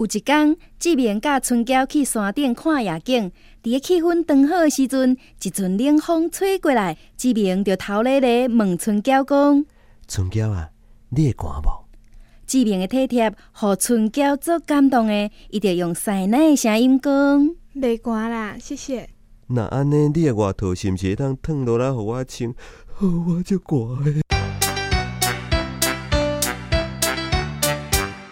有一天，志明甲春娇去山顶看夜景，伫个气氛刚好的时阵，一阵冷风吹过来，志明就头咧咧问春娇讲：“春娇啊，你会寒无？”志明的体贴，互春娇足感动的，伊就用细奶的声音讲：“袂寒啦，谢谢。”那安尼，你的外套是毋是会当脱落来互我穿？我就寒。